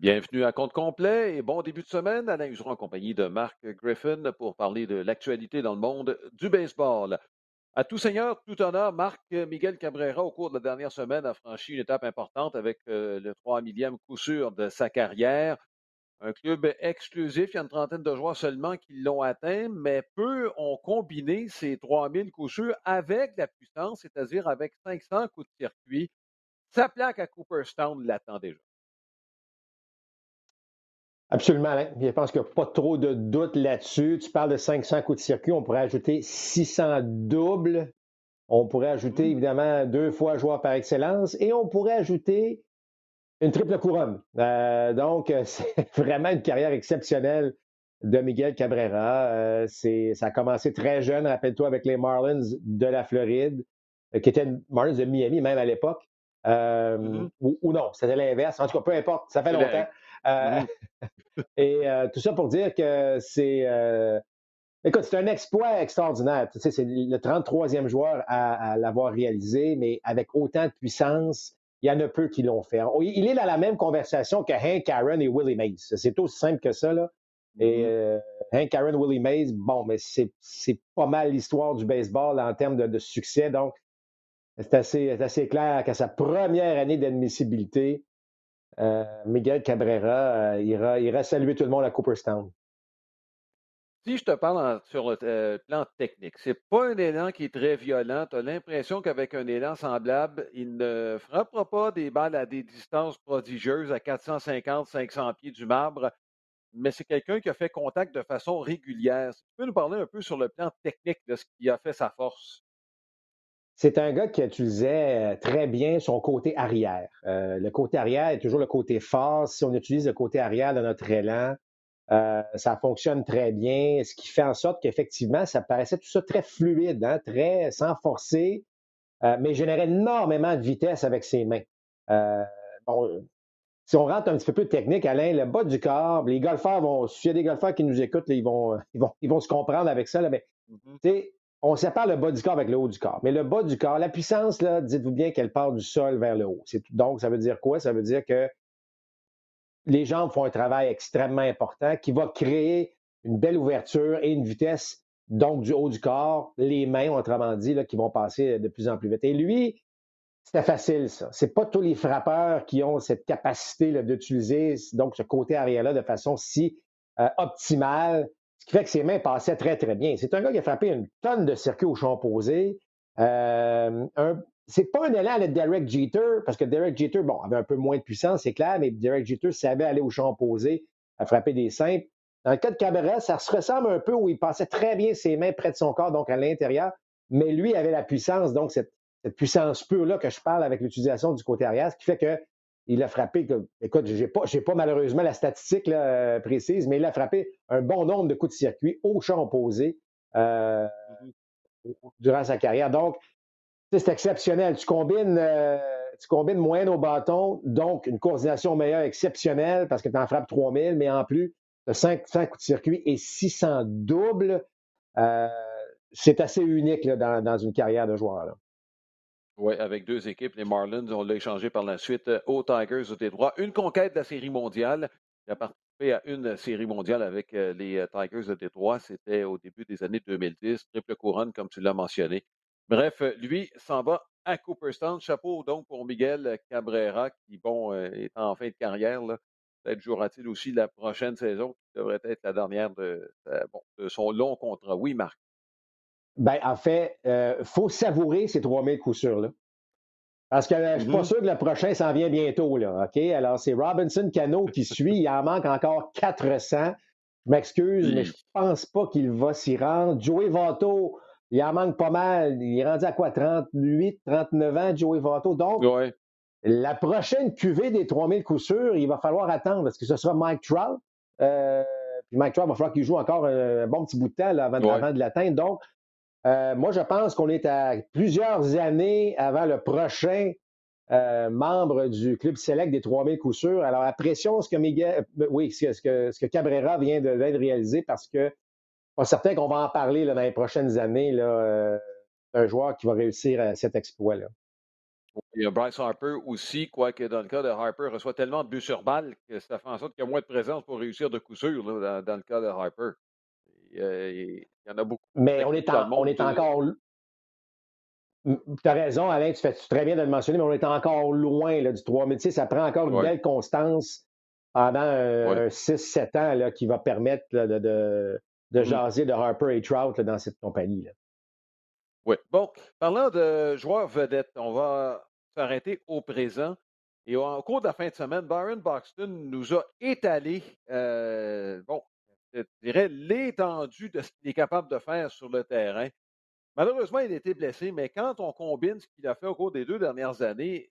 Bienvenue à compte complet et bon début de semaine. Alain Useron en compagnie de Marc Griffin pour parler de l'actualité dans le monde du baseball. À tout seigneur, tout honneur, Marc Miguel Cabrera, au cours de la dernière semaine, a franchi une étape importante avec euh, le 3 millième coup sûr de sa carrière. Un club exclusif, il y a une trentaine de joueurs seulement qui l'ont atteint, mais peu ont combiné ces 3000 coups sûrs avec la puissance, c'est-à-dire avec 500 coups de circuit? Sa plaque à Cooperstown l'attend déjà. Absolument, Alain. Je pense qu'il n'y a pas trop de doute là-dessus. Tu parles de 500 coups de circuit. On pourrait ajouter 600 doubles. On pourrait ajouter, mmh. évidemment, deux fois joueur par excellence. Et on pourrait ajouter une triple couronne. Euh, donc, c'est vraiment une carrière exceptionnelle de Miguel Cabrera. Euh, ça a commencé très jeune, rappelle-toi, avec les Marlins de la Floride, euh, qui étaient Marlins de Miami, même à l'époque. Mmh ou, ou, non, c'était l'inverse. En tout cas, peu importe, ça fait longtemps. Euh, et euh, tout ça pour dire que c'est. Euh, écoute, c'est un exploit extraordinaire. Tu sais, c'est le 33e joueur à, l'avoir réalisé, mais avec autant de puissance, il y en a peu qui l'ont fait. Il est dans la même conversation que Hank Aaron et Willie Mays. C'est aussi simple que ça, là. Et mm-hmm. Hank Aaron, Willie Mays, bon, mais c'est pas mal l'histoire du baseball en termes de, succès. Donc, c'est assez, assez, clair qu'à sa première année d'admissibilité, Miguel Cabrera euh, ira, saluer tout le monde à Cooperstown. Si je te parle sur le euh, plan technique, c'est pas un élan qui est très violent. Tu as l'impression qu'avec un élan semblable, il ne frappera pas des balles à des distances prodigieuses à 450-500 pieds du marbre, mais c'est quelqu'un qui a fait contact de façon régulière. Tu peux nous parler un peu sur le plan technique de ce qui a fait sa force? C'est un gars qui utilisait euh, très bien son côté arrière. Euh, le côté arrière est toujours le côté fort. Si on utilise le côté arrière de notre élan, euh, ça fonctionne très bien, ce qui fait en sorte qu'effectivement, ça paraissait tout ça très fluide, hein, très sans forcer, mais générait énormément de vitesse avec ses mains. bon, si on rentre un petit peu plus de technique, Alain, le bas du corps, les golfeurs vont, s'il y a des golfeurs qui nous écoutent, ils, vont, ils, vont, ils vont se comprendre avec ça, là, mais mm-hmm on sépare le bas du corps avec le haut du corps. Mais le bas du corps, la puissance, dites-vous bien qu'elle part du sol vers le haut. Donc, ça veut dire quoi? Ça veut dire que les jambes font un travail extrêmement important qui va créer une belle ouverture et une vitesse, donc du haut du corps, les mains, autrement dit, là, qui vont passer de plus en plus vite. Et lui, c'était facile, ça. C'est pas tous les frappeurs qui ont cette capacité d'utiliser donc ce côté arrière-là de façon si euh, optimale ce qui fait que ses mains passaient très, très bien. C'est un gars qui a frappé une tonne de circuits au champ opposé. Euh, c'est pas un élan à Derek Jeter, parce que Derek Jeter, bon, avait un peu moins de puissance, c'est clair, mais Derek Jeter savait aller au champ opposé à frapper des simples. Dans le cas de Cabrera, ça se ressemble un peu où il passait très bien ses mains près de son corps, donc à l'intérieur, mais lui avait la puissance, donc cette, cette puissance pure-là que je parle avec l'utilisation du côté arrière, ce qui fait que il a frappé, écoute, je n'ai pas, pas, malheureusement la statistique euh, précise, mais il a frappé un bon nombre de coups de circuit au champ opposé euh, durant sa carrière. Donc, c'est exceptionnel. Tu combines, euh, tu combines moyenne au bâton, donc une coordination meilleure exceptionnelle parce que tu en frappes 3000, mais en plus, tu as 5, coups de circuit et 600 doubles. c'est assez unique dans, dans, une carrière de joueur. Là. Oui, avec deux équipes, les Marlins, on l'a échangé par la suite euh, aux Tigers au Détroit. Une conquête de la Série mondiale. Il a participé à une Série mondiale avec euh, les euh, Tigers de Détroit. C'était au début des années 2010. Triple couronne, comme tu l'as mentionné. Bref, lui s'en va à Cooperstown. Chapeau donc pour Miguel Cabrera, qui, bon, est en fin de carrière. Peut-être jouera-t-il aussi la prochaine saison, qui devrait être la dernière de, de son long contrat. Oui, Marc. Ben, en fait, il euh, faut savourer ces 3000 coups sûrs-là. Parce que euh, je ne suis pas mm-hmm. sûr que le prochain s'en vient bientôt. Là, OK? Alors, c'est Robinson Cano qui suit. Il en manque encore 400. Je m'excuse, mais je ne pense pas qu'il va s'y rendre. Joey Votto, il en manque pas mal. Il est rendu à quoi? 38, 39 ans, Joey Votto? Donc, la prochaine cuvée des 3000 coups sûrs, il va falloir attendre parce que ce sera Mike Trout. Euh, puis Mike Trout va falloir qu'il joue encore un, bon petit bout de temps avant, avant de l'atteindre. Donc, euh, moi, je pense qu'on est à plusieurs années avant le prochain euh, membre du club select des 3000 coups sûrs. Alors, pression, ce que Miguel, euh, oui, ce que, ce que Cabrera vient de, réaliser, parce que pas certain qu'on va en parler dans les prochaines années, là, un joueur qui va réussir cet exploit-là. Il y a Bryce Harper aussi, quoique dans le cas de Harper, reçoit tellement de buts sur balle que ça fait en sorte qu'il y a moins de présence pour réussir de coup sûr dans, le cas de Harper. Il, y en a beaucoup. Mais on est, on est encore. Tu as raison, Alain, tu fais très bien de le mentionner, mais on est encore loin là, du 3 Mais tu sais, ça prend encore une belle constance pendant 6-7 ans là, qui va permettre de, de, de, mmh jaser de Harper et Trout dans cette compagnie. Là. Oui. Bon, parlant de joueurs vedettes, on va s'arrêter au présent. Et au cours de la fin de semaine, Byron Boxton nous a étalé, euh, bon, je dirais, l'étendue de ce qu'il est capable de faire sur le terrain. Malheureusement, il a été blessé, mais quand on combine ce qu'il a fait au cours des deux dernières années,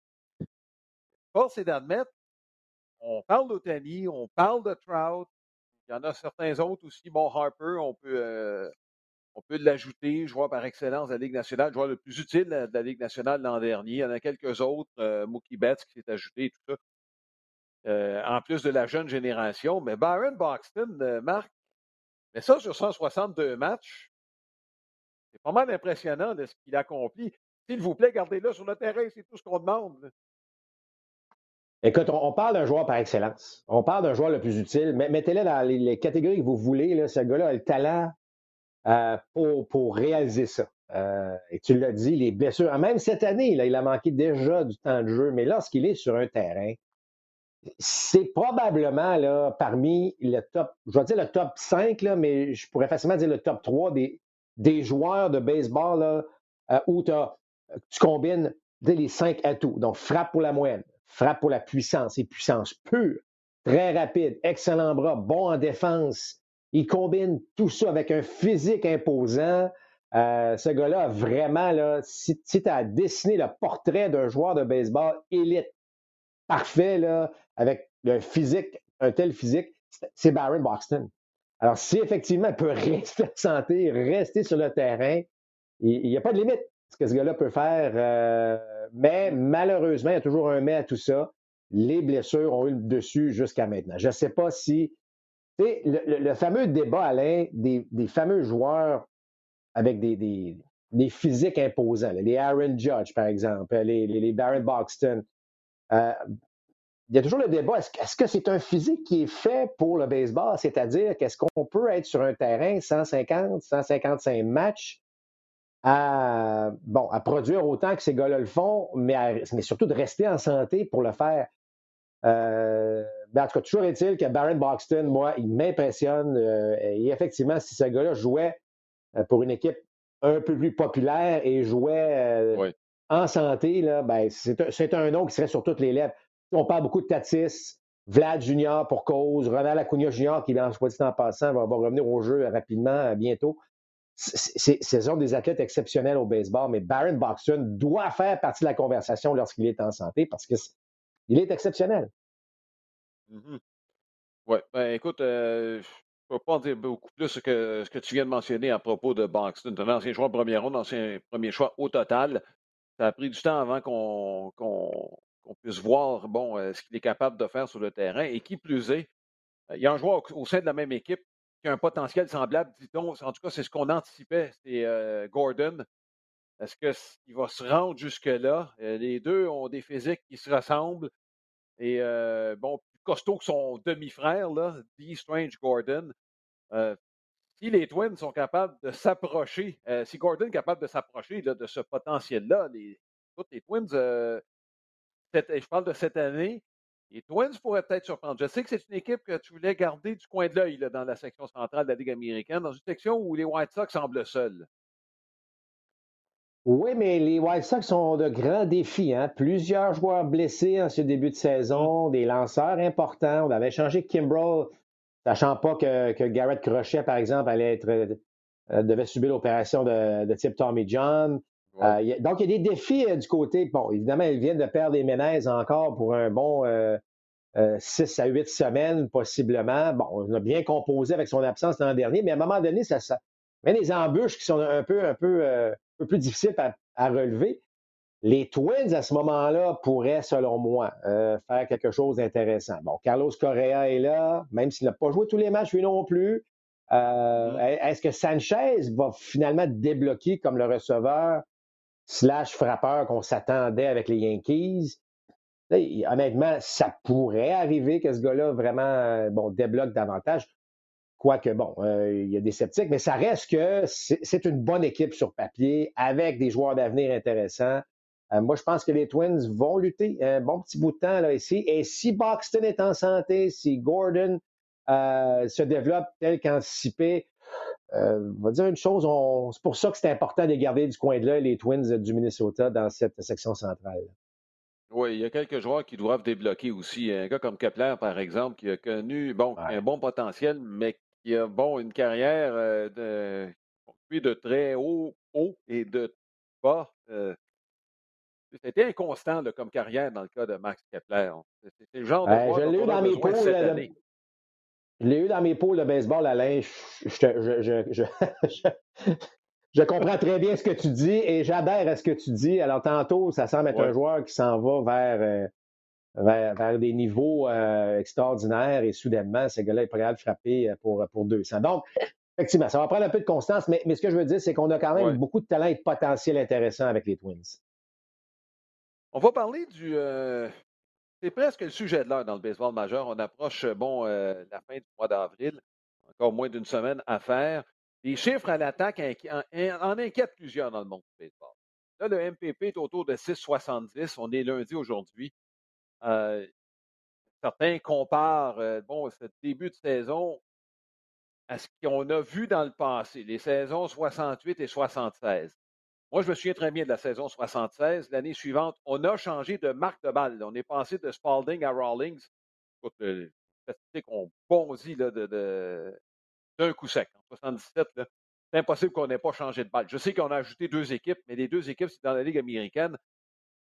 force est d'admettre, on parle d'Otani, on parle de Trout, il y en a certains autres aussi, bon, Harper, on peut, euh, on peut l'ajouter, joueur par excellence de la Ligue nationale, joueur le plus utile de la Ligue nationale l'an dernier. Il y en a quelques autres, euh, Mookie Betts qui s'est ajouté, tout ça. Euh, en plus de la jeune génération. Mais Byron Boxton, euh, Marc, mais ça sur 162 matchs, c'est pas mal impressionnant de ce qu'il accomplit. S'il vous plaît, gardez-le sur le terrain, c'est tout ce qu'on demande. Écoute, on, parle d'un joueur par excellence. On parle d'un joueur le plus utile. Mettez-le dans les, catégories que vous voulez. Ce gars-là a le talent, euh, pour, réaliser ça. Et tu l'as dit, les blessures. Même cette année, il a manqué déjà du temps de jeu, mais lorsqu'il est sur un terrain, c'est probablement parmi le top, je vais dire le top 5, là, mais je pourrais facilement dire le top 3 des, joueurs de baseball là, euh, où tu combines les cinq atouts. Donc, frappe pour la moyenne, frappe pour la puissance et puissance pure, très rapide, excellent bras, bon en défense, il combine tout ça avec un physique imposant. Euh, ce gars-là, vraiment, là, si, tu as dessiné le portrait d'un joueur de baseball élite, parfait, là, avec un physique, un tel physique, c'est Barry Boxton. Alors, si effectivement il peut rester en santé, rester sur le terrain, il n'y a pas de limite ce que ce gars-là peut faire. Euh, mais malheureusement, il y a toujours un mais à tout ça. Les blessures ont eu le dessus jusqu'à maintenant. Je ne sais pas si le, le, fameux débat, Alain, des, des fameux joueurs avec des, des, des, physiques imposants, les Aaron Judge, par exemple, les, les, les Barrett Boxton, euh, il y a toujours le débat, est-ce, que c'est un physique qui est fait pour le baseball? C'est-à-dire qu'est-ce qu'on peut être sur un terrain 150, 155 matchs à, bon, à produire autant que ces gars-là le font, mais, surtout de rester en santé pour le faire? Euh, ben, en tout cas, toujours est-il que Baron Boxton, moi, il m'impressionne. Euh, et effectivement, si ce gars-là jouait pour une équipe un peu plus populaire et jouait en santé, là, ben, c'est un, nom qui serait sur toutes les lèvres. On parle beaucoup de Tatis, Vlad Junior pour cause, Ronald Acuna Junior qui, en soit dit en passant, va, revenir au jeu rapidement, bientôt. Ce sont des athlètes exceptionnels au baseball, mais Baron Boxton doit faire partie de la conversation lorsqu'il est en santé parce qu'il est exceptionnel. Mmh oui, ben, écoute, euh, je ne peux pas en dire beaucoup plus que ce que tu viens de mentionner à propos de Boxton. Un ancien joueur première ronde, ancien premier choix au total. Ça a pris du temps avant qu'on puisse voir bon, euh, ce qu'il est capable de faire sur le terrain. Et qui plus est, il y a un joueur au, sein de la même équipe qui a un potentiel semblable, dit-on. En tout cas, c'est ce qu'on anticipait. C'est euh, Gordon. Est-ce qu'il va se rendre jusque-là? les deux ont des physiques qui se ressemblent. Et bon, costaud que son demi-frère, D. Strange Gordon. Euh, si les Twins sont capables de s'approcher, euh, si Gordon est capable de s'approcher de ce potentiel-là, les, les Twins, euh, je parle de cette année, les Twins pourraient peut-être surprendre. Je sais que c'est une équipe que tu voulais garder du coin de l'œil dans la section centrale de la Ligue américaine, dans une section où les White Sox semblent seuls. Oui, mais les White Sox ont de grands défis. Hein? Plusieurs joueurs blessés en ce début de saison, des lanceurs importants. On avait changé Kimbrell, sachant pas que, Garrett Crochet, par exemple, allait être, euh, devait subir l'opération de, type Tommy John. Euh, donc, il y a des défis euh, du côté. Bon, évidemment, ils viennent de perdre des ménaises encore pour un bon 6 à 8 semaines, possiblement. Bon, on a bien composé avec son absence l'an dernier, mais à un moment donné, ça, ça met des embûches qui sont un peu, un peu peu plus difficile à, relever. Les Twins, à ce moment-là, pourraient, selon moi, euh, faire quelque chose d'intéressant. Bon, Carlos Correa est là, même s'il n'a pas joué tous les matchs, lui non plus. Euh, mm-hmm. Est-ce que Sanchez va finalement débloquer comme le receveur slash frappeur qu'on s'attendait avec les Yankees? honnêtement, ça pourrait arriver que ce gars-là vraiment euh, bon, débloque davantage. Quoique, bon, euh, il y a des sceptiques, mais ça reste que c'est une bonne équipe sur papier avec des joueurs d'avenir intéressants. Euh, moi, je pense que les Twins vont lutter un bon petit bout de temps là, ici. Et si Boxton est en santé, si Gordon euh, se développe tel qu'anticipé, on va dire une chose, c'est pour ça que c'est important de garder du coin de là les Twins du Minnesota dans cette section centrale. Oui, il y a quelques joueurs qui doivent débloquer aussi. Un gars comme Kepler, par exemple, qui a connu bon, un bon potentiel, mais qui a bon, une carrière euh, de, de très haut, haut et de bas. Euh, c'était inconstant comme carrière dans le cas de Max Kepler. C'est le genre de ben, je l'ai eu dans mes poules. De... Je l'ai eu dans mes de baseball, Alain. Je, je, je, je, comprends très bien ce que tu dis et j'adhère à ce que tu dis. Alors, tantôt, ça semble être un joueur qui s'en va vers, euh, vers, des niveaux euh, extraordinaires et soudainement, ce gars-là est prêt à le frapper euh, pour, pour 200. Donc, effectivement, ça va prendre un peu de constance, mais, mais ce que je veux dire, c'est qu'on a quand même beaucoup de talent et de potentiel intéressant avec les Twins. On va parler du. Euh, c'est presque le sujet de l'heure dans le baseball majeur. On approche, bon, la fin du mois d'avril. Encore moins d'une semaine à faire. Les chiffres à l'attaque en, en, inquiètent plusieurs dans le monde du baseball. Là, le MPP est autour de 6,70. On est lundi aujourd'hui. Euh, certains comparent euh, bon, ce début de saison à ce qu'on a vu dans le passé, les saisons 68 et 76. Moi, je me souviens très bien de la saison 76. L'année suivante, on a changé de marque de balle. On est passé de Spalding à Rawlings. Écoute, les statistiques ont bondi d'un coup sec. En 77, c'est impossible qu'on n'ait pas changé de balle. Je sais qu'on a ajouté deux équipes, mais les deux équipes, c'est dans la Ligue américaine.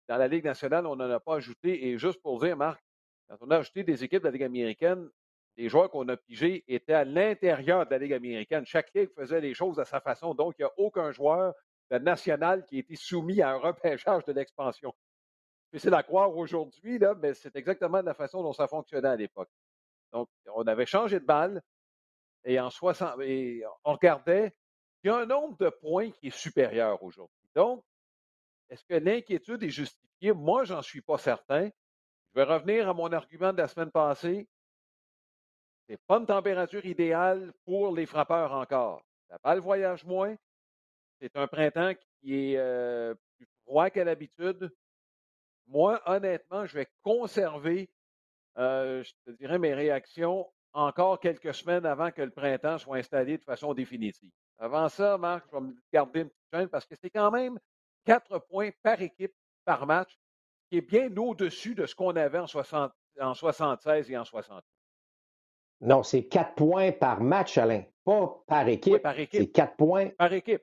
Dans la Ligue nationale, on n'en a pas ajouté. Et juste pour dire, Marc, quand on a ajouté des équipes de la Ligue américaine, les joueurs qu'on a pigés étaient à l'intérieur de la Ligue américaine. Chaque ligue faisait les choses à sa façon. Donc, il n'y a aucun joueur de national qui a été soumis à un repêchage de l'expansion. C'est à croire aujourd'hui, mais c'est exactement la façon dont ça fonctionnait à l'époque. Donc, on avait changé de balle et en 60, et on regardait, il y a un nombre de points qui est supérieur aujourd'hui. Donc, est-ce que l'inquiétude est justifiée? Moi, j'en suis pas certain. Je vais revenir à mon argument de la semaine passée. Ce n'est pas une température idéale pour les frappeurs encore. La balle voyage moins. C'est un printemps qui est euh, plus froid qu'à l'habitude. Moi, honnêtement, je vais conserver, euh, je te dirais, mes réactions encore quelques semaines avant que le printemps soit installé de façon définitive. Avant ça, Marc, je vais me garder une petite chaîne parce que c'est quand même Quatre points par équipe par match, qui est bien au-dessus de ce qu'on avait en, 60, en 76 et en 68. Non, c'est quatre points par match, Alain, pas par équipe. par équipe. C'est quatre points. Par équipe.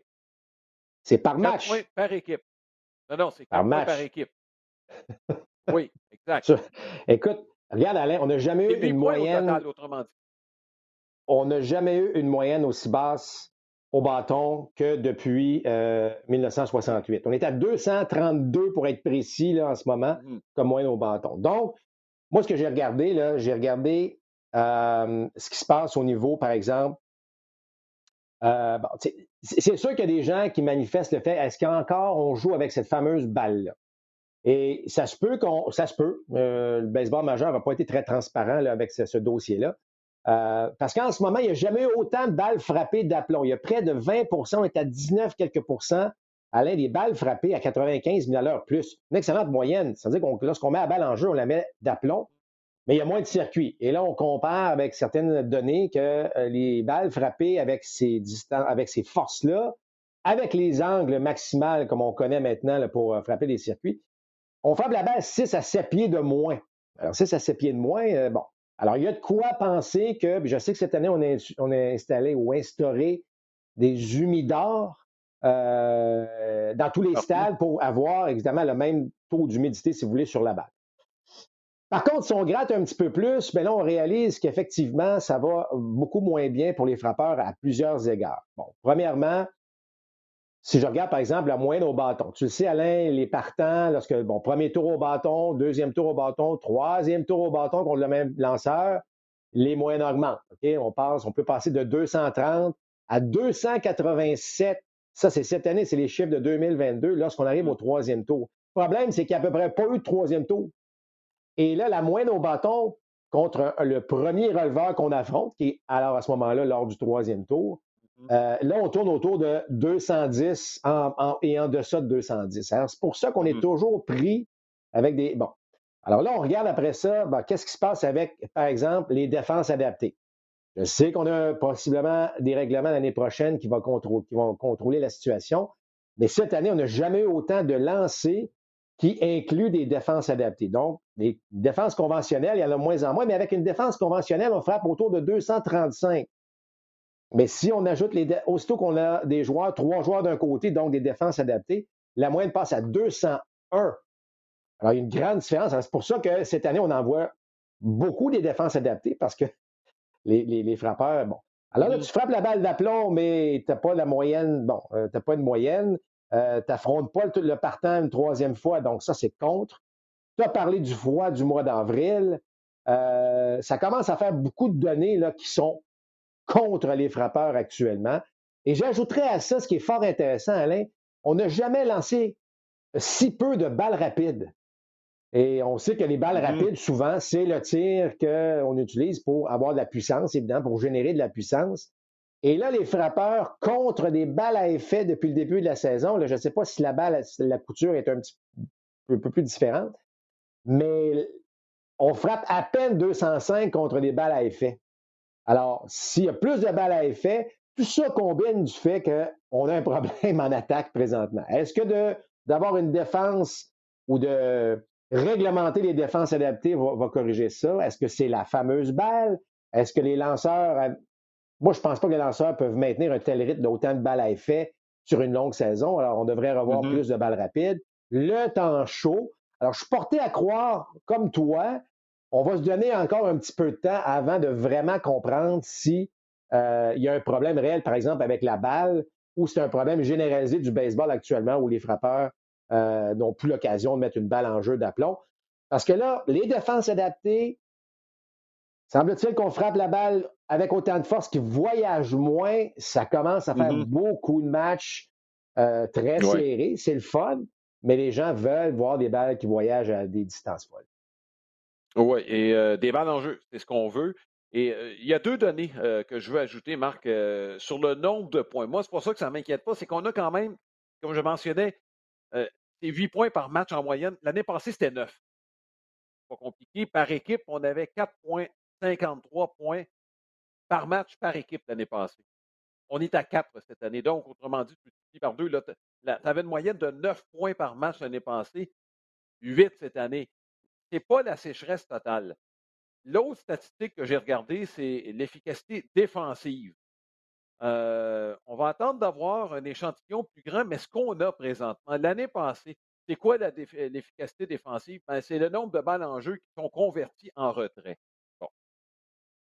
C'est par match. points par équipe. Non, non, c'est quatre points par équipe. oui, exact. Écoute, regarde, Alain, on n'a jamais eu une moyenne. autrement dit. On n'a jamais eu une moyenne aussi basse au bâton que depuis 1968. Euh, on est à 232 pour être précis là, en ce moment, mmh. comme moyenne au bâton. Donc, moi, ce que j'ai regardé, là, j'ai regardé euh, ce qui se passe au niveau, par exemple. Euh, c'est sûr qu'il y a des gens qui manifestent le fait est-ce qu'encore on joue avec cette fameuse balle-là? Et ça se peut qu'on. Ça se peut. le baseball majeur n'a pas été très transparent avec ce dossier-là. Euh, parce qu'en ce moment, il n'y a jamais eu autant de balles frappées d'aplomb. Il y a près de 20% on est à 19 quelques pourcents. Alain, des balles frappées à 95 000 à l'heure plus. Une excellente moyenne. C'est-à-dire que lorsqu'on met la balle en jeu, on la met d'aplomb, mais il y a moins de circuits. Et là, on compare avec certaines données que euh, les balles frappées avec ces, distances, avec ces forces-là, avec les angles maximales comme on connaît maintenant pour euh, frapper les circuits, on frappe la balle 6 à 7 pieds de moins. Alors, 6 à 7 pieds de moins, bon, alors, il y a de quoi penser que, je sais que cette année, on a, on a installé ou instauré des humidors euh, dans tous les stades pour avoir évidemment le même taux d'humidité, si vous voulez, sur la balle. Par contre, si on gratte un petit peu plus, bien là, on réalise qu'effectivement, ça va beaucoup moins bien pour les frappeurs à plusieurs égards. Bon, premièrement, si je regarde, par exemple, la moyenne au bâton, tu le sais, Alain, les partants, lorsque, bon, premier tour au bâton, deuxième tour au bâton, troisième tour au bâton contre le même lanceur, les moyennes augmentent. OK? On passe, on peut passer de 230 à 287 Ça, c'est cette année, c'est les chiffres de 2022 lorsqu'on arrive au troisième tour. Le problème, c'est qu'il n'y a à peu près pas eu de troisième tour. Et là, la moyenne au bâton contre le premier releveur qu'on affronte, qui est alors à ce moment-là lors du troisième tour, mm-hmm. euh, là, on tourne autour de 210 et en deçà de 210. c'est pour ça qu'on est mm-hmm. toujours pris avec des. Bon. Alors là, on regarde après ça, qu'est-ce qui se passe avec, par exemple, les défenses adaptées? Je sais qu'on a possiblement des règlements l'année prochaine qui, vont contrôler la situation, mais cette année, on n'a jamais eu autant de lancers qui incluent des défenses adaptées. Donc, les défenses conventionnelles, il y en a moins en moins, mais avec une défense conventionnelle, on frappe autour de 235. Mais si on ajoute les. Aussitôt qu'on a des joueurs, trois joueurs d'un côté, donc des défenses adaptées, la moyenne passe à 201. Alors, il y a une grande différence. C'est pour ça que cette année, on envoie beaucoup des défenses adaptées parce que les, frappeurs, bon. Alors là, tu frappes la balle d'aplomb, mais tu n'as pas la moyenne. Bon, euh, tu n'as pas une moyenne. Euh, tu n'affrontes pas le, partant une troisième fois, donc ça, c'est contre. Tu as parlé du froid du mois d'avril. Euh, ça commence à faire beaucoup de données là, qui sont contre les frappeurs actuellement. Et j'ajouterais à ça ce qui est fort intéressant, Alain. On n'a jamais lancé si peu de balles rapides. Et on sait que les balles mm-hmm. rapides, souvent, c'est le tir qu'on utilise pour avoir de la puissance, évidemment, pour générer de la puissance. Et là, les frappeurs contre des balles à effet depuis le début de la saison, je ne sais pas si la balle, la couture est un petit peu, plus différente, mais on frappe à peine 205 contre des balles à effet. Alors, s'il y a plus de balles à effet, tout ça combine du fait qu'on a un problème en attaque présentement. Est-ce que d'avoir une défense ou de réglementer les défenses adaptées va, va corriger ça? Est-ce que c'est la fameuse balle? Est-ce que les lanceurs. Moi, je ne pense pas que les lanceurs peuvent maintenir un tel rythme d'autant de balles à effet sur une longue saison. Alors, on devrait revoir mm-hmm. plus de balles rapides. Le temps chaud. Alors, je suis porté à croire, comme toi, on va se donner encore un petit peu de temps avant de vraiment comprendre si euh, il y a un problème réel, par exemple, avec la balle, ou c'est un problème généralisé du baseball actuellement où les frappeurs euh, n'ont plus l'occasion de mettre une balle en jeu d'aplomb. Parce que là, les défenses adaptées, semble-t-il qu'on frappe la balle avec autant de force qui voyage moins, ça commence à faire mm-hmm. beaucoup de matchs euh, très serrés. C'est le fun, mais les gens veulent voir des balles qui voyagent à des distances folles. Oui, et euh, des balles en jeu, c'est ce qu'on veut. Et il y a deux données que je veux ajouter, Marc, sur le nombre de points. Moi, c'est pour ça que ça ne m'inquiète pas, c'est qu'on a quand même, comme je mentionnais, c'est 8 points par match en moyenne. L'année passée, c'était 9. Pas compliqué. Par équipe, on avait 4,53 points par match par équipe l'année passée. On est à 4 cette année. Donc, autrement dit, tu par deux. Tu avais une moyenne de 9 points par match l'année passée, 8 cette année. Ce n'est pas la sécheresse totale. L'autre statistique que j'ai regardée, c'est l'efficacité défensive. Euh, on va attendre d'avoir un échantillon plus grand, mais ce qu'on a présentement, l'année passée, c'est quoi l'efficacité défensive? Ben, c'est le nombre de balles en jeu qui sont converties en retrait.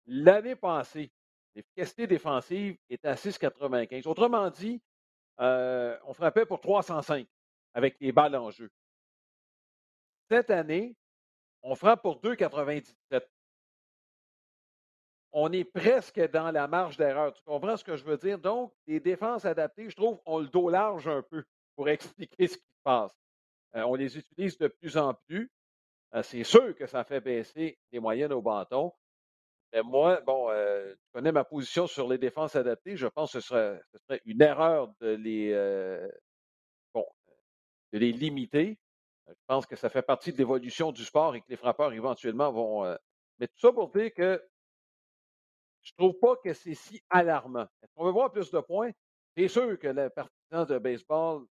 L'année passée, l'efficacité défensive était à 6,95. Autrement dit, euh, on frappait pour 305 avec les balles en jeu. Cette année, on frappe pour 2,97 on est presque dans la marge d'erreur. Tu comprends ce que je veux dire? Donc, les défenses adaptées, je trouve, ont le dos large un peu pour expliquer ce qui se passe. Euh, on les utilise de plus en plus. Euh, c'est sûr que ça fait baisser les moyennes au bâton. Mais moi, bon, euh, tu connais ma position sur les défenses adaptées. Je pense que ce serait, une erreur de les, bon, de les limiter. Je pense que ça fait partie de l'évolution du sport et que les frappeurs éventuellement vont. mais tout ça pour dire que je trouve pas que c'est si alarmant. Est-ce qu'on veut voir plus de points? C'est sûr que le partisan de baseball,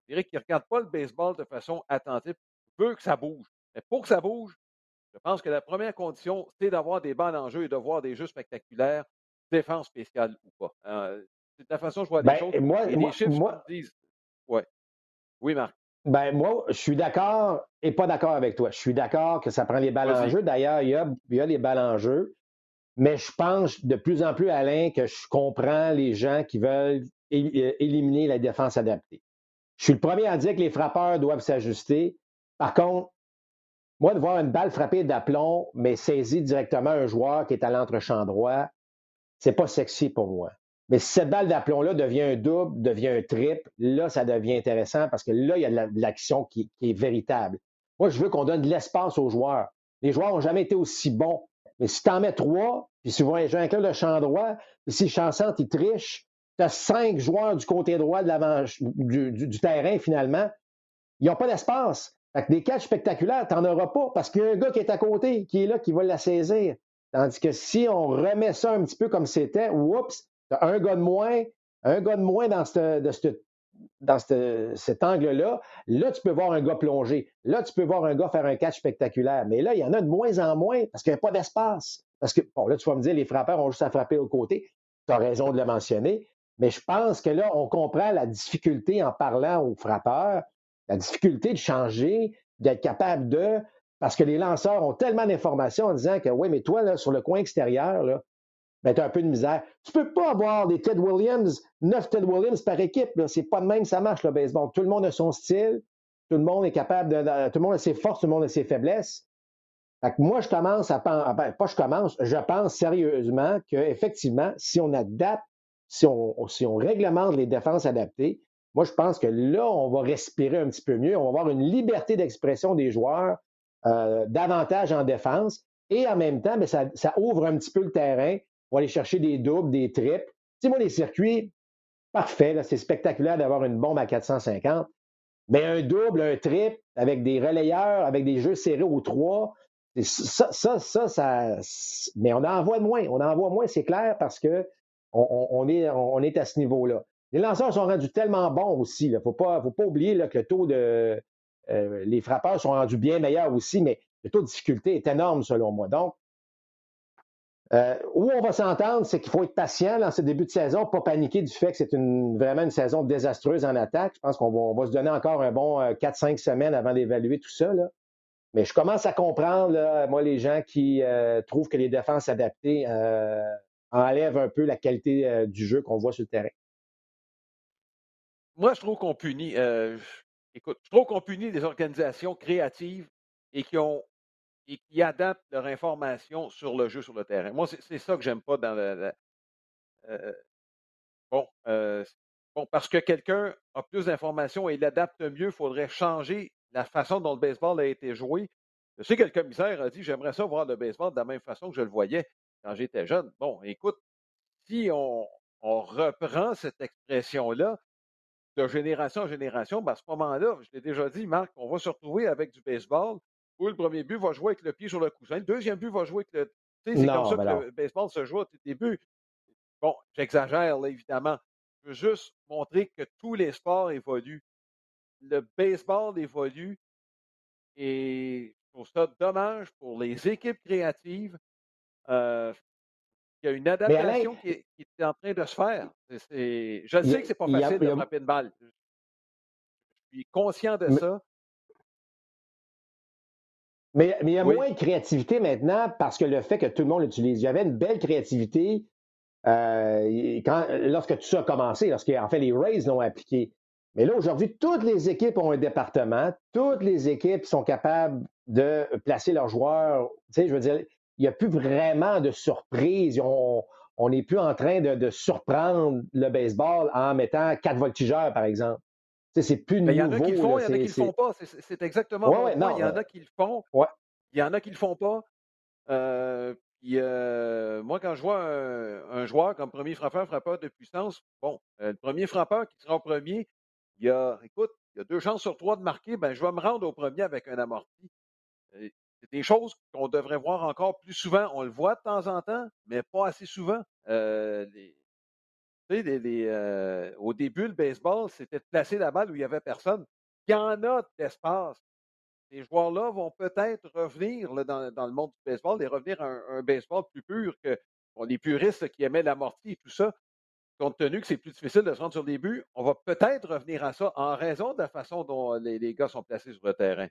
je dirais qu'il ne regarde pas le baseball de façon attentive, veut que ça bouge. Mais pour que ça bouge, je pense que la première condition, c'est d'avoir des balles en jeu et de voir des jeux spectaculaires, défense spéciale ou pas. Euh, c'est la façon dont je vois les ben, choses. Moi, et les chiffres disent. Ouais. Oui, Marc. Ben, moi, je suis d'accord et pas d'accord avec toi. Je suis d'accord que ça prend les balles en jeu. D'ailleurs, il y a, il y a les balles en jeu. Mais je pense de plus en plus, Alain, que je comprends les gens qui veulent éliminer la défense adaptée. Je suis le premier à dire que les frappeurs doivent s'ajuster. Par contre, moi, de voir une balle frappée d'aplomb, mais saisie directement un joueur qui est à l'entrechamp droit, c'est pas sexy pour moi. Mais si cette balle d'aplomb-là devient un double, devient un triple, là, ça devient intéressant parce que là, il y a de l'action qui, est véritable. Moi, je veux qu'on donne de l'espace aux joueurs. Les joueurs n'ont jamais été aussi bons. Mais si tu en mets trois, puis si vous voyez un club de champ droit, puis si Chansante, il triche, tu as cinq joueurs du côté droit de du, du, terrain, finalement, ils n'ont pas d'espace. Fait que des catchs spectaculaires, tu n'en auras pas parce qu'il y a un gars qui est à côté, qui est là, qui va la saisir. Tandis que si on remet ça un petit peu comme c'était, oups, tu un gars de moins, un gars de moins dans, dans cet angle-là. Là, tu peux voir un gars plonger. Là, tu peux voir un gars faire un catch spectaculaire. Mais là, il y en a de moins en moins parce qu'il n'y a pas d'espace. Parce que, bon, là, tu vas me dire, les frappeurs ont juste à frapper au côté. Tu as raison de le mentionner. Mais je pense que là, on comprend la difficulté en parlant aux frappeurs, la difficulté de changer, d'être capable de. Parce que les lanceurs ont tellement d'informations en disant que, oui, mais toi, là, sur le coin extérieur, là, ben, tu as un peu de misère. Tu peux pas avoir des Ted Williams, neuf Ted Williams par équipe. C'est pas de même ça marche, le. Tout le monde a son style. Tout le monde est capable de. Tout le monde a ses forces, tout le monde a ses faiblesses. Fait que moi, je commence à penser. Ben, pas je commence, je pense sérieusement qu'effectivement, si on adapte si on, si on réglemente les défenses adaptées, moi, je pense que là, on va respirer un petit peu mieux. On va avoir une liberté d'expression des joueurs euh, davantage en défense. Et en même temps, mais ça, ouvre un petit peu le terrain pour aller chercher des doubles, des triples. Tu sais, moi, les circuits, parfait. C'est spectaculaire d'avoir une bombe à 450. Mais un double, un triple, avec des relayeurs, avec des jeux serrés aux trois, ça, ça, ça, mais on en voit moins. On en voit moins, c'est clair, parce que on, est, on est à ce niveau-là. Les lanceurs sont rendus tellement bons aussi. Il ne faut pas, oublier que le taux de. Euh, les frappeurs sont rendus bien meilleurs aussi, mais le taux de difficulté est énorme selon moi. Donc, euh, où on va s'entendre, c'est qu'il faut être patient dans ce début de saison, pas paniquer du fait que c'est vraiment une saison désastreuse en attaque. Je pense qu'on va, se donner encore un bon 4-5 euh, semaines avant d'évaluer tout ça. Mais je commence à comprendre, moi, les gens qui trouvent que les défenses adaptées enlève un peu la qualité du jeu qu'on voit sur le terrain. Moi, je trouve qu'on punit. Écoute, je trouve qu'on punit des organisations créatives et qui ont et qui adaptent leur information sur le jeu sur le terrain. Moi, c'est ça que j'aime pas dans le. Euh, bon, bon, parce que quelqu'un a plus d'informations et l'adapte mieux, il faudrait changer la façon dont le baseball a été joué. Je sais que le commissaire a dit J'aimerais ça voir le baseball de la même façon que je le voyais quand j'étais jeune. Bon, écoute, si on, reprend cette expression-là de génération en génération, ben à ce moment-là, je l'ai déjà dit, Marc, on va se retrouver avec du baseball où le premier but va jouer avec le pied sur le coussin, le deuxième but va jouer avec le. Tu sais, c'est comme ça ben que le baseball se joue au début. Bon, j'exagère, là, évidemment. Je veux juste montrer que tous les sports évoluent. Le baseball évolue et je trouve ça dommage pour les équipes créatives euh, il y a une adaptation qui, est, en train de se faire. je sais que c'est pas facile de frapper une balle. Je suis conscient de ça. Mais, il y a moins de créativité maintenant parce que le fait que tout le monde l'utilise. Il y avait une belle créativité euh, quand, lorsque tout ça a commencé, lorsque en fait les Rays l'ont appliqué. Mais là, aujourd'hui, toutes les équipes ont un département, toutes les équipes sont capables de placer leurs joueurs. Tu sais, je veux dire, il n'y a plus vraiment de surprise. On n'est plus en train de, surprendre le baseball en mettant quatre voltigeurs, par exemple. C'est plus nouveau. Il y en a qui le font, il y en a qui le font pas. C'est exactement ouais, Il y en a qui le font. Il y en a qui le font pas. Euh, euh, moi, quand je vois un, joueur comme premier frappeur, frappeur de puissance, bon, euh, le premier frappeur qui sera en premier, il y a, écoute, il y a deux chances sur trois de marquer, ben, je vais me rendre au premier avec un amorti. Des choses qu'on devrait voir encore plus souvent. On le voit de temps en temps, mais pas assez souvent. Euh, euh, au début, le baseball, c'était de placer la balle où il n'y avait personne. Il y en a d'espace. Ces joueurs-là vont peut-être revenir dans, le monde du baseball et revenir à un, baseball plus pur que les puristes qui aimaient l'amorti et tout ça. Compte tenu que c'est plus difficile de se rendre sur le début, on va peut-être revenir à ça en raison de la façon dont les, les gars sont placés sur le terrain.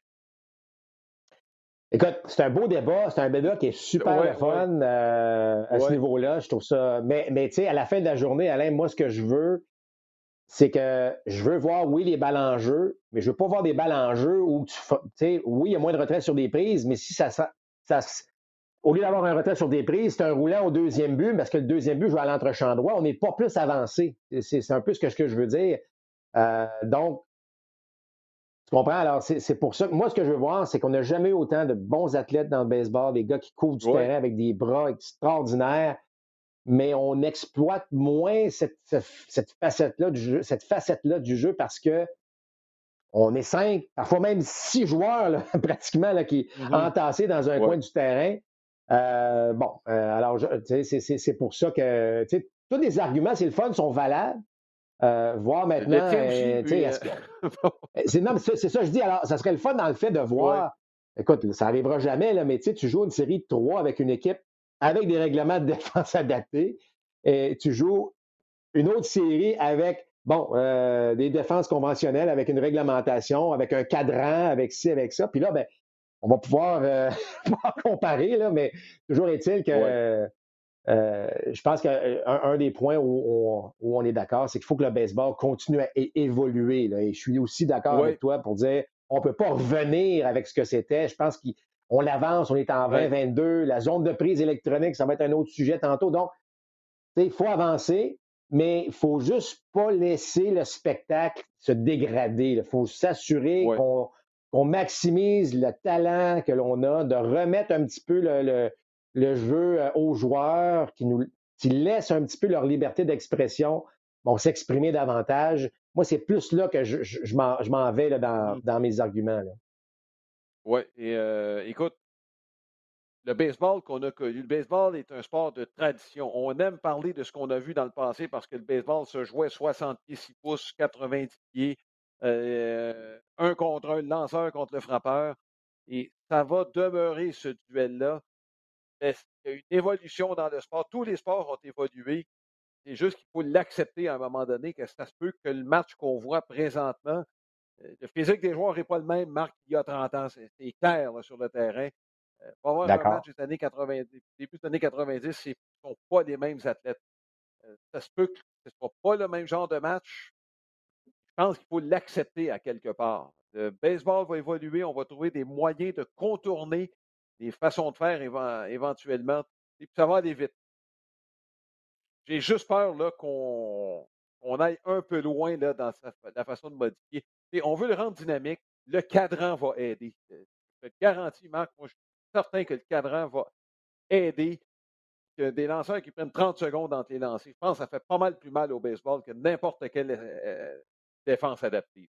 Écoute, c'est un beau débat, c'est un débat qui est super fun euh, à ce niveau-là. Je trouve ça. Mais, mais tu sais, à la fin de la journée, Alain, moi, ce que je veux, c'est que je veux voir, oui, les balles en jeu, mais je veux pas voir des balles en jeu où tu sais, oui, il y a moins de retrait sur des prises, mais si ça, ça, au lieu d'avoir un retrait sur des prises, c'est un roulant au deuxième but, parce que le deuxième but joue à l'entrechamp droit. On n'est pas plus avancé. C'est un peu ce que, je veux dire. Euh, donc, tu comprends? Alors, c'est pour ça que moi, ce que je veux voir, c'est qu'on n'a jamais eu autant de bons athlètes dans le baseball, des gars qui couvrent du terrain avec des bras extraordinaires, mais on exploite moins cette, facette-là du jeu, cette facette-là du jeu parce que on est cinq, parfois même six joueurs pratiquement là, qui sont mm-hmm. entassés dans un coin du terrain. Euh, bon, euh, alors, c'est pour ça que tous les arguments, c'est le fun, sont valables. Euh, voir maintenant. c'est, non, c'est, ça, je dis. Alors, ça serait le fun dans le fait de voir. Écoute, ça n'arrivera jamais, là, mais tu joues une série de trois avec une équipe avec des règlements de défense adaptés. Et tu joues une autre série avec, bon, des défenses conventionnelles, avec une réglementation, avec un cadran, avec ci, avec ça. Puis là, ben, on va pouvoir, euh, comparer, là, mais toujours est-il que euh, je pense qu'un un des points où, on est d'accord, c'est qu'il faut que le baseball continue à évoluer. Et je suis aussi d'accord avec toi pour dire on ne peut pas revenir avec ce que c'était. Je pense qu'on avance, on est en 2022. La zone de prise électronique, ça va être un autre sujet tantôt. Donc, il faut avancer, mais il ne faut juste pas laisser le spectacle se dégrader. Il faut s'assurer qu'on on maximise le talent que l'on a, de remettre un petit peu le, jeu euh, aux joueurs, qui nous qui laissent un petit peu leur liberté d'expression, bon, s'exprimer davantage. Moi, c'est plus là que je, je, m'en vais là, dans, mmh. dans, mes arguments. Oui, et euh, écoute, le baseball qu'on a connu, le baseball est un sport de tradition. On aime parler de ce qu'on a vu dans le passé parce que le baseball se jouait 60 pieds, 6 pouces, 90 pieds. Euh, un contre un, le lanceur contre le frappeur. Et ça va demeurer ce duel-là. Il y a une évolution dans le sport. Tous les sports ont évolué. C'est juste qu'il faut l'accepter à un moment donné, que ça se peut que le match qu'on voit présentement, euh, le physique des joueurs n'est pas le même, Marc, il y a 30 ans. C'est clair sur le terrain. Euh, pour avoir un match des années 90, début des années 90, ce ne sont pas les mêmes athlètes. ça se peut que ce ne soit pas le même genre de match, je pense qu'il faut l'accepter à quelque part. Le baseball va évoluer, on va trouver des moyens de contourner des façons de faire éventuellement. Et ça va aller vite. J'ai juste peur qu'on aille un peu loin là, dans la façon de modifier. On veut le rendre dynamique. Le cadran va aider. Je te garantis, Marc, moi, je suis certain que le cadran va aider. Que des lanceurs qui prennent 30 secondes entre les lancers, je pense que ça fait pas mal plus mal au baseball que n'importe quel euh, défense adaptive.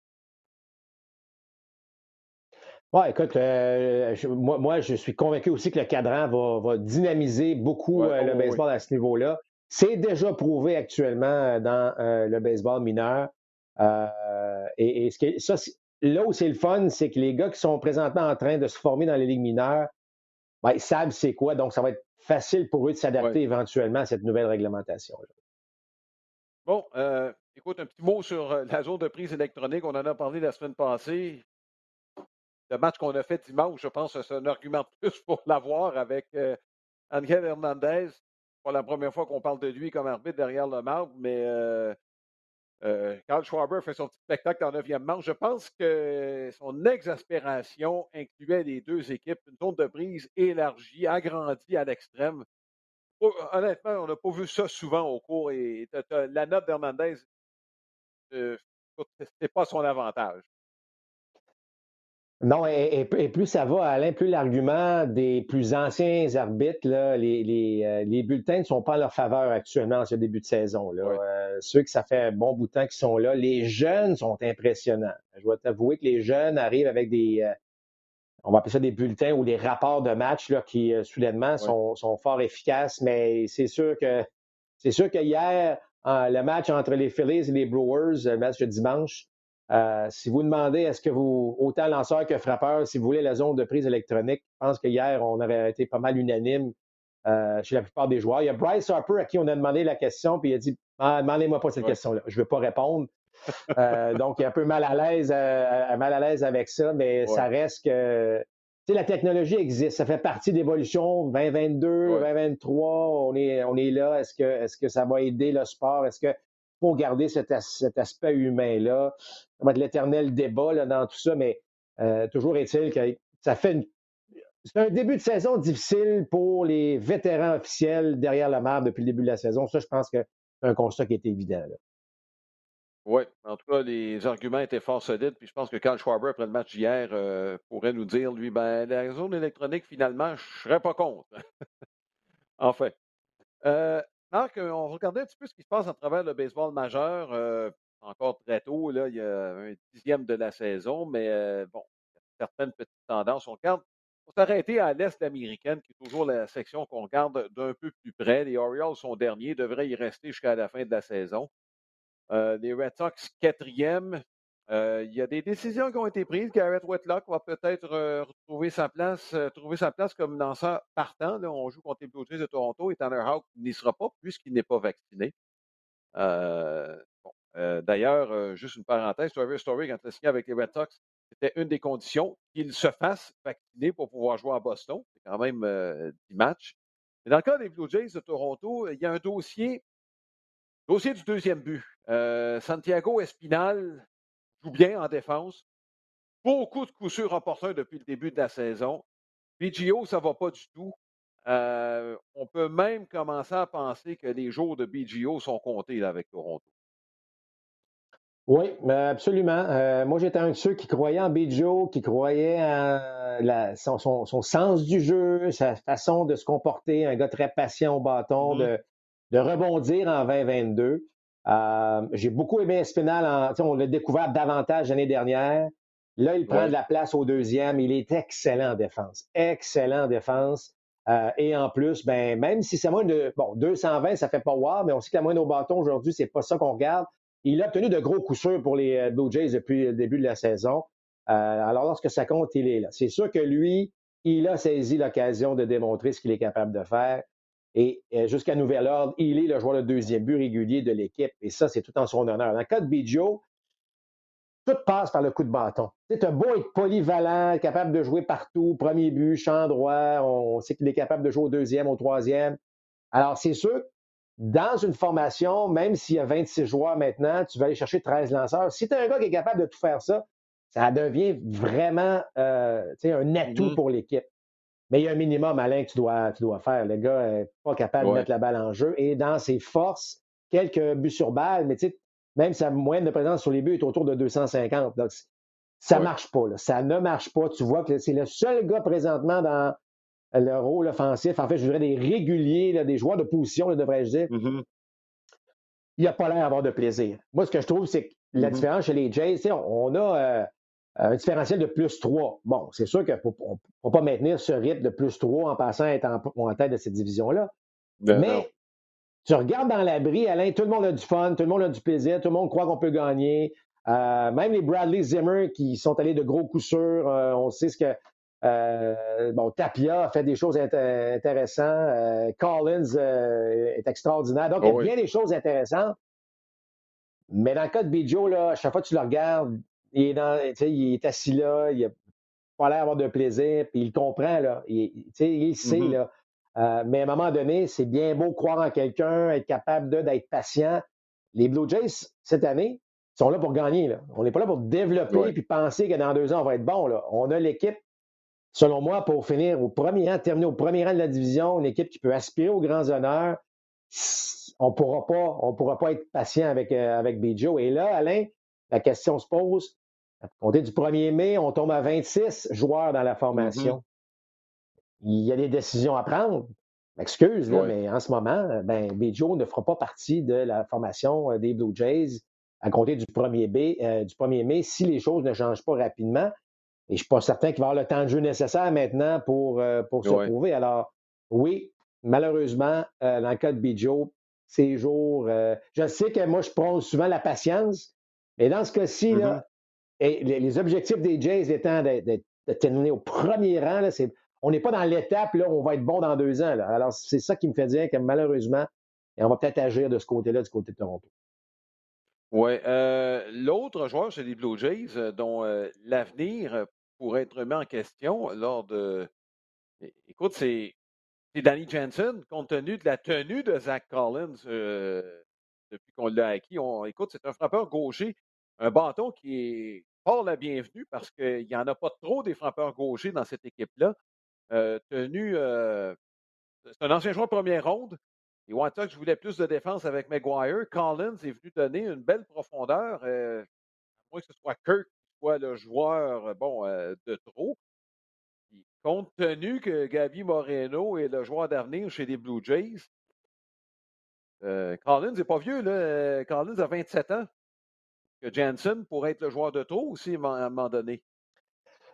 Oui, écoute, euh, moi, je suis convaincu aussi que le cadran va, dynamiser beaucoup euh, le baseball à ce niveau-là. C'est déjà prouvé actuellement dans euh, le baseball mineur. et, ça, là où c'est le fun, c'est que les gars qui sont présentement en train de se former dans les ligues mineures, ben, ils savent c'est quoi, donc ça va être facile pour eux de s'adapter éventuellement à cette nouvelle réglementation. -là. Bon, Écoute, un petit mot sur la zone de prise électronique. On en a parlé la semaine passée. Le match qu'on a fait dimanche, je pense que c'est un argument de plus pour l'avoir avec euh, Angel Hernandez. Pas la première fois qu'on parle de lui comme arbitre derrière le marbre, mais euh, Carl Schwarber fait son petit spectacle en neuvième manche. Je pense que son exaspération incluait les deux équipes, une zone de prise élargie, agrandie à l'extrême. Honnêtement, on n'a pas vu ça souvent au cours. Et la note d'Hernandez euh, c'est pas son avantage. Non, et, plus ça va, Alain, plus l'argument des plus anciens arbitres, là, les, euh, bulletins ne sont pas à leur faveur actuellement en ce début de saison. Là. Euh, ceux que ça fait un bon bout de temps qui sont là, les jeunes sont impressionnants. Je dois t'avouer que les jeunes arrivent avec des, on va appeler ça des bulletins ou des rapports de match là, qui soudainement sont, sont, fort efficaces, mais c'est sûr que c'est sûr que hier, le match entre les Phillies et les Brewers, le match de dimanche. Euh, si vous demandez est-ce que vous, autant lanceur que frappeur, si vous voulez la zone de prise électronique, je pense qu'hier, on avait été pas mal unanime euh, chez la plupart des joueurs. Il y a Bryce Harper à qui on a demandé la question, puis il a dit ah, Demandez-moi pas cette question-là, je ne vais pas répondre. Euh, donc, il est un peu mal à l'aise, mal à l'aise avec ça, mais ça reste que la technologie existe, ça fait partie d'évolution 2022, 2023, on est, on est là. Est-ce que, est que ça va aider le sport? Est-ce qu'il garder cet, aspect humain-là? Ça va être l'éternel débat dans tout ça, mais euh, toujours est-il que ça fait c'est un début de saison difficile pour les vétérans officiels derrière la marque depuis le début de la saison. Ça, je pense que c'est un constat qui est évident. Oui, en tout cas, les arguments étaient fort solides. Puis je pense que Carl Schwarber, après le match d'hier, euh, pourrait nous dire, lui, ben, la zone électronique, finalement, je ne serais pas contre. enfin. Euh, Marc, euh, on regardait un petit peu ce qui se passe à travers le baseball majeur. Euh, encore très tôt, là, il y a un dixième de la saison, mais bon, certaines petites tendances. On regarde, on s'arrêter à l'Est américaine, qui est toujours la section qu'on regarde d'un peu plus près. Les Orioles sont derniers, devraient y rester jusqu'à la fin de la saison. Euh, les Red Sox quatrième. Euh, il y a des décisions qui ont été prises. Garrett Whitlock va peut-être euh, retrouver sa place, trouver sa place comme lanceur partant. Là, on joue contre les Blue Jays de Toronto et Tanner Houck n'y sera pas puisqu'il n'est pas vacciné. D'ailleurs, juste une parenthèse, Trevor Story, quand il a signé avec les Red Sox, c'était une des conditions qu'il se fasse vacciner pour pouvoir jouer à Boston. C'est quand même 10 matchs. Mais dans le cas des Blue Jays de Toronto, il y a un dossier, dossier du deuxième but. Euh, Santiago Espinal joue bien en défense. Beaucoup de coups sûrs opportuns depuis le début de la saison. BGO, ça ne va pas du tout. Euh, on peut même commencer à penser que les jours de BGO sont comptés avec Toronto. Oui, absolument. Euh, moi, j'étais un de ceux qui croyaient en BGO, qui croyaient en son, sens du jeu, sa façon de se comporter, un gars très patient au bâton, mm-hmm. de, de rebondir en 2022. Euh, j'ai beaucoup aimé Espinal. on l'a découvert davantage l'année dernière. Là, il prend de la place au deuxième. Il est excellent en défense. Excellent en défense. Euh, et en plus, ben, même si c'est moins de. Bon, 220, ça fait pas wow, mais on sait que la moindre au bâton aujourd'hui, c'est pas ça qu'on regarde. Il a obtenu de gros coups sûrs pour les euh, Blue Jays depuis le début de la saison. alors, lorsque ça compte, il est là. C'est sûr que lui, il a saisi l'occasion de démontrer ce qu'il est capable de faire. Et euh, jusqu'à nouvel ordre, il est le joueur de deuxième but régulier de l'équipe. Et ça, c'est tout en son honneur. Dans le cas de Bijo, tout passe par le coup de bâton. C'est un beau être polyvalent, capable de jouer partout, premier but, champ droit, on sait qu'il est capable de jouer au deuxième, au troisième. Alors, c'est sûr, dans une formation, même s'il y a 26 joueurs maintenant, tu vas aller chercher 13 lanceurs. Si tu as un gars qui est capable de tout faire ça, ça devient vraiment euh, un atout mm-hmm. pour l'équipe. Mais il y a un minimum, Alain, que tu dois, tu dois faire. Le gars n'est pas capable de mettre la balle en jeu. Et dans ses forces, quelques buts sur balle, mais tu sais, même sa moyenne de présence sur les buts est autour de 250. Donc, ça ne marche pas. Ça ne marche pas. Tu vois que c'est le seul gars présentement dans le rôle offensif. En fait, je dirais des réguliers, des joueurs de position, devrais-je dire. Mm-hmm. Il n'a pas l'air d'avoir de plaisir. Moi, ce que je trouve, c'est que la mm-hmm. différence chez les Jays, on, on a euh, un différentiel de plus 3. Bon, c'est sûr qu'on ne peut pas maintenir ce rythme de plus 3 en passant à être en, tête de cette division-là. Ben Mais tu regardes dans l'abri, Alain, tout le monde a du fun, tout le monde a du plaisir, tout le monde croit qu'on peut gagner. Euh, même les Bradley Zimmer qui sont allés de gros coups sûrs, euh, on sait ce que. bon, Tapia a fait des choses intéressantes. Collins est extraordinaire. Donc, il y a oh bien des choses intéressantes. Mais dans le cas de Bijo, là, à chaque fois que tu le regardes, il est, dans, il est assis là, il n'a pas l'air d'avoir de plaisir, puis il comprend, là. Il, il sait, mm-hmm. là. Euh, mais à un moment donné, c'est bien beau croire en quelqu'un, être capable d'être patient. Les Blue Jays, cette année, sont là pour gagner. Là. On n'est pas là pour développer puis penser que dans deux ans, on va être bon. Là. On a l'équipe, selon moi, pour finir au premier rang, terminer au premier rang de la division, une équipe qui peut aspirer aux grands honneurs. On ne pourra pas, on pourra pas être patient avec, euh, avec Bijo. Et là, Alain, la question se pose, compter du 1er mai, on tombe à 26 joueurs dans la mm-hmm. formation. Il y a des décisions à prendre. Excuse, mais en ce moment, ben, Bejo ne fera pas partie de la formation euh, des Blue Jays à compter du 1er, mai, euh, du 1er mai si les choses ne changent pas rapidement. Et je ne suis pas certain qu'il va avoir le temps de jeu nécessaire maintenant pour, euh, pour se prouver. Alors, oui, malheureusement, dans le cas de Bijo, ces jours, je sais que moi, je prends souvent la patience, mais dans ce cas-ci, mm-hmm. Et les, objectifs des Jays étant de, terminer au premier rang, on n'est pas dans l'étape là, on va être bon dans deux ans. Alors, c'est ça qui me fait dire que malheureusement, on va peut-être agir de ce côté-là, du côté de Toronto. Oui. Euh, l'autre joueur chez les Blue Jays, euh, dont euh, l'avenir pourrait être mis en question lors de. Écoute, c'est Danny Jensen, compte tenu de la tenue de Zach Collins depuis qu'on l'a acquis. écoute, c'est un frappeur gaucher un bâton qui est fort la bienvenue parce qu'il n'y en a pas trop des frappeurs gauchers dans cette équipe-là. tenu. c'est un ancien joueur de première ronde. Et je voulait plus de défense avec McGuire. Collins est venu donner une belle profondeur. à moins que ce soit Kirk qui soit le joueur bon, de trop. compte tenu que Gabi Moreno est le joueur d'avenir chez les Blue Jays, Collins n'est pas vieux, là. Collins a 27 ans. Que Jansen pourrait être le joueur de trop aussi à un moment donné.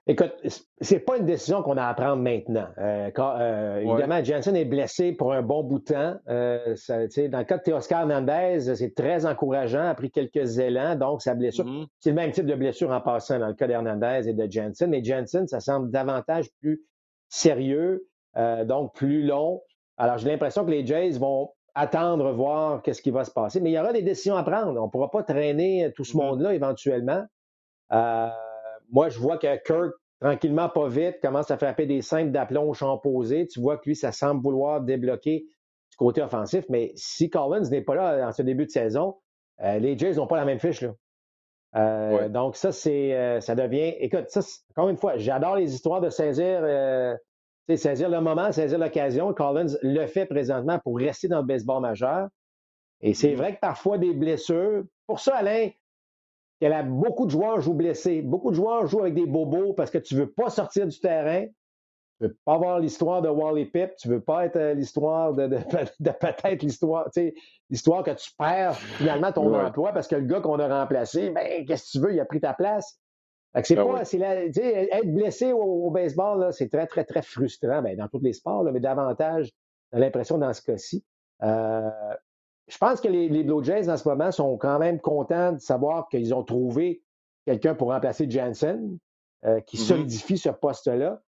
Écoute, c'est pas une décision qu'on a à prendre maintenant. Euh, euh, évidemment, Jensen est blessé pour un bon bout de temps. Euh, dans le cas de Teoscar Hernandez, c'est très encourageant, a pris quelques élans, donc sa blessure, mm-hmm. c'est le même type de blessure en passant dans le cas d'Hernandez et de Jensen, mais Jensen, ça semble davantage plus sérieux, donc plus long. Alors, j'ai l'impression que les Jays vont attendre, voir qu'est-ce qui va se passer, mais il y aura des décisions à prendre. On ne pourra pas traîner tout ce mm-hmm. monde-là éventuellement. Euh, moi, je vois que Kirk, tranquillement, pas vite, commence à frapper des simples d'aplomb au champ posé. Tu vois que lui, ça semble vouloir débloquer du côté offensif. Mais si Collins n'est pas là en ce début de saison, euh, les Jays n'ont pas la même fiche. Là. Euh, donc, ça, c'est, euh, ça devient. Écoute, ça, encore une fois, j'adore les histoires de saisir, saisir le moment, saisir l'occasion. Collins le fait présentement pour rester dans le baseball majeur. Et c'est mm-hmm. vrai que parfois des blessures. Pour ça, Alain, y a beaucoup de joueurs jouent blessés. Beaucoup de joueurs jouent avec des bobos parce que tu ne veux pas sortir du terrain. Tu ne veux pas avoir l'histoire de Wally Pip. Tu ne veux pas être euh, l'histoire de, peut-être l'histoire, l'histoire que tu perds finalement ton emploi parce que le gars qu'on a remplacé, ben, qu'est-ce que tu veux, il a pris ta place. C'est ben pas, être blessé au, baseball, c'est très, très, très frustrant. Ben, dans tous les sports, mais davantage, j'ai l'impression dans ce cas-ci. Euh, je pense que les, Blue Jays en ce moment sont quand même contents de savoir qu'ils ont trouvé quelqu'un pour remplacer Jansen, euh, qui mm-hmm. solidifie ce poste-là.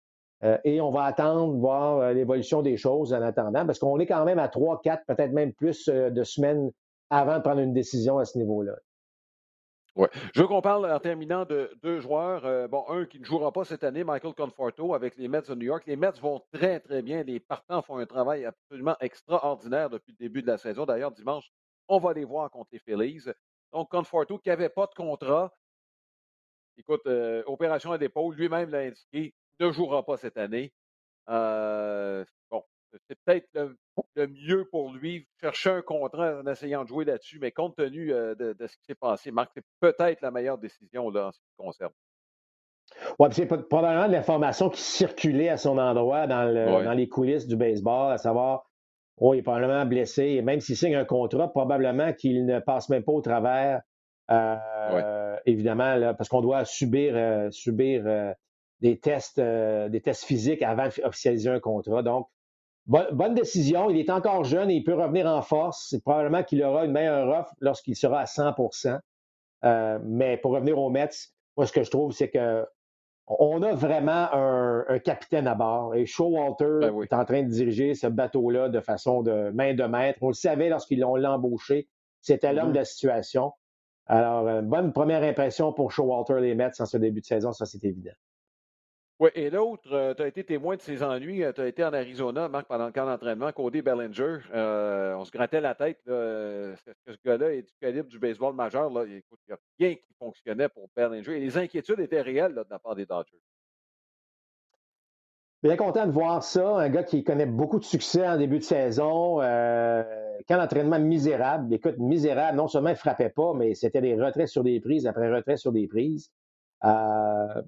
Euh, et on va attendre voir euh, l'évolution des choses en attendant, parce qu'on est quand même à trois, quatre, peut-être même plus de semaines avant de prendre une décision à ce niveau-là. Je veux qu'on parle en terminant de deux joueurs. Euh, bon, un qui ne jouera pas cette année, Michael Conforto, avec les Mets de New York. Les Mets vont très, très bien. Les partants font un travail absolument extraordinaire depuis le début de la saison. D'ailleurs, dimanche, on va les voir contre les Phillies. Donc, Conforto, qui n'avait pas de contrat, écoute, euh, opération à l'épaule, lui-même l'a indiqué, ne jouera pas cette année. Euh, c'est peut-être le, mieux pour lui, chercher un contrat en essayant de jouer là-dessus, mais compte tenu euh, de, ce qui s'est passé, Marc, c'est peut-être la meilleure décision là, en ce qui concerne. Oui, c'est probablement de l'information qui circulait à son endroit dans, les coulisses du baseball, à savoir, oh, il est probablement blessé, et même s'il signe un contrat, probablement qu'il ne passe même pas au travers, euh, évidemment, parce qu'on doit subir, euh, subir des tests, des tests physiques avant d'officialiser un contrat. Donc, Bonne, décision. Il est encore jeune et il peut revenir en force. C'est probablement qu'il aura une meilleure offre lorsqu'il sera à 100% euh, Mais pour revenir aux Mets, moi, ce que je trouve, c'est que on a vraiment un, capitaine à bord. Et Showalter ben est en train de diriger ce bateau-là de façon de main de maître. On le savait lorsqu'ils l'ont embauché. C'était l'homme mm-hmm. de la situation. Alors, une bonne première impression pour Showalter, les Mets, en ce début de saison, ça, c'est évident. Oui, et l'autre, euh, tu as été témoin de ses ennuis. Euh, tu as été en Arizona, Marc, pendant le camp d'entraînement. Cody Bellinger, euh, on se grattait la tête. Est-ce que ce gars-là est du calibre du baseball majeur? Là? Il n'y a rien qui fonctionnait pour Bellinger. Et les inquiétudes étaient réelles de la part des Dodgers. Bien content de voir ça. Un gars qui connaît beaucoup de succès en début de saison. camp d'entraînement misérable. Écoute, misérable. Non seulement il ne frappait pas, mais c'était des retraits sur des prises après retraits sur des prises. Euh,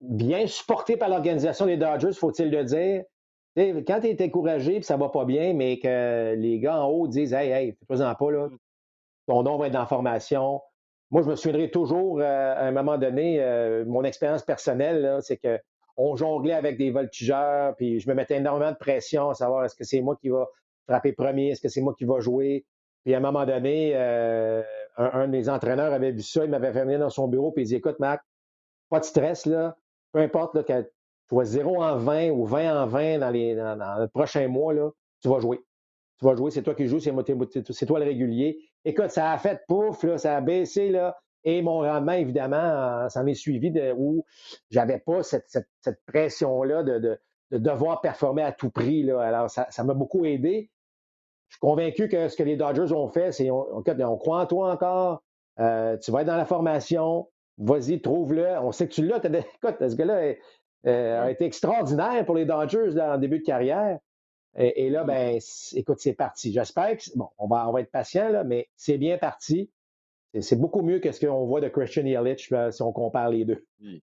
bien supporté par l'organisation des Dodgers, faut-il le dire. quand tu es encouragé et ça va pas bien, mais que les gars en haut disent Hey, hey, fais-toi-en pas, là. ton nom va être dans la formation. Moi, je me souviendrai toujours, euh, à un moment donné, euh, mon expérience personnelle, c'est que on jonglait avec des voltigeurs, puis je me mettais énormément de pression à savoir est-ce que c'est moi qui va frapper premier, est-ce que c'est moi qui va jouer. Puis à un moment donné, euh, un, un, de mes entraîneurs avait vu ça, il m'avait fait venir dans son bureau, puis il dit Écoute, Mac, pas de stress, là peu importe là, que tu sois 0 en 20 ou 20 en 20 dans, dans, le prochain mois, là, tu vas jouer. Tu vas jouer, c'est toi qui joues, c'est, toi le régulier. Écoute, ça a fait pouf, là, ça a baissé, là, et mon rendement, évidemment, s'en est suivi de, où j'avais pas cette, pression-là de, de, de, devoir performer à tout prix. Là. Alors, ça, ça m'a beaucoup aidé. Je suis convaincu que ce que les Dodgers ont fait, c'est on, on croit en toi encore. Euh, tu vas être dans la formation vas-y, trouve-le. On sait que tu l'as. Écoute, ce gars-là, a été extraordinaire pour les Dodgers en début de carrière. Et, là, ben, écoute, c'est parti. J'espère que, bon, on va, on va être patient, là, mais c'est bien parti. C'est beaucoup mieux que ce qu'on voit de Christian Yelich si on compare les deux. Oui.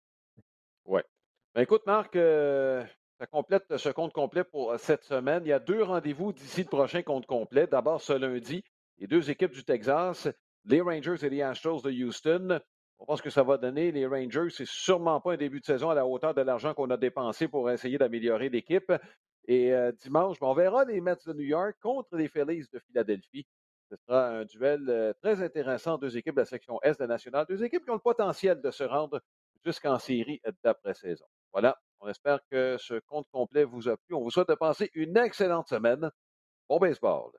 Ben, écoute, Marc, euh, ça complète ce compte complet pour euh, cette semaine. Il y a deux rendez-vous d'ici le prochain compte complet. D'abord, ce lundi, les deux équipes du Texas, les Rangers et les Astros de Houston. On pense que ça va donner. Les Rangers, c'est sûrement pas un début de saison à la hauteur de l'argent qu'on a dépensé pour essayer d'améliorer l'équipe. Et euh, dimanche, ben, on verra les Mets de New York contre les Phillies de Philadelphie. Ce sera un duel euh, très intéressant. Deux équipes de la section Est de la nationale. Deux équipes qui ont le potentiel de se rendre jusqu'en série d'après-saison. Voilà. On espère que ce compte complet vous a plu. On vous souhaite de passer une excellente semaine. Bon baseball.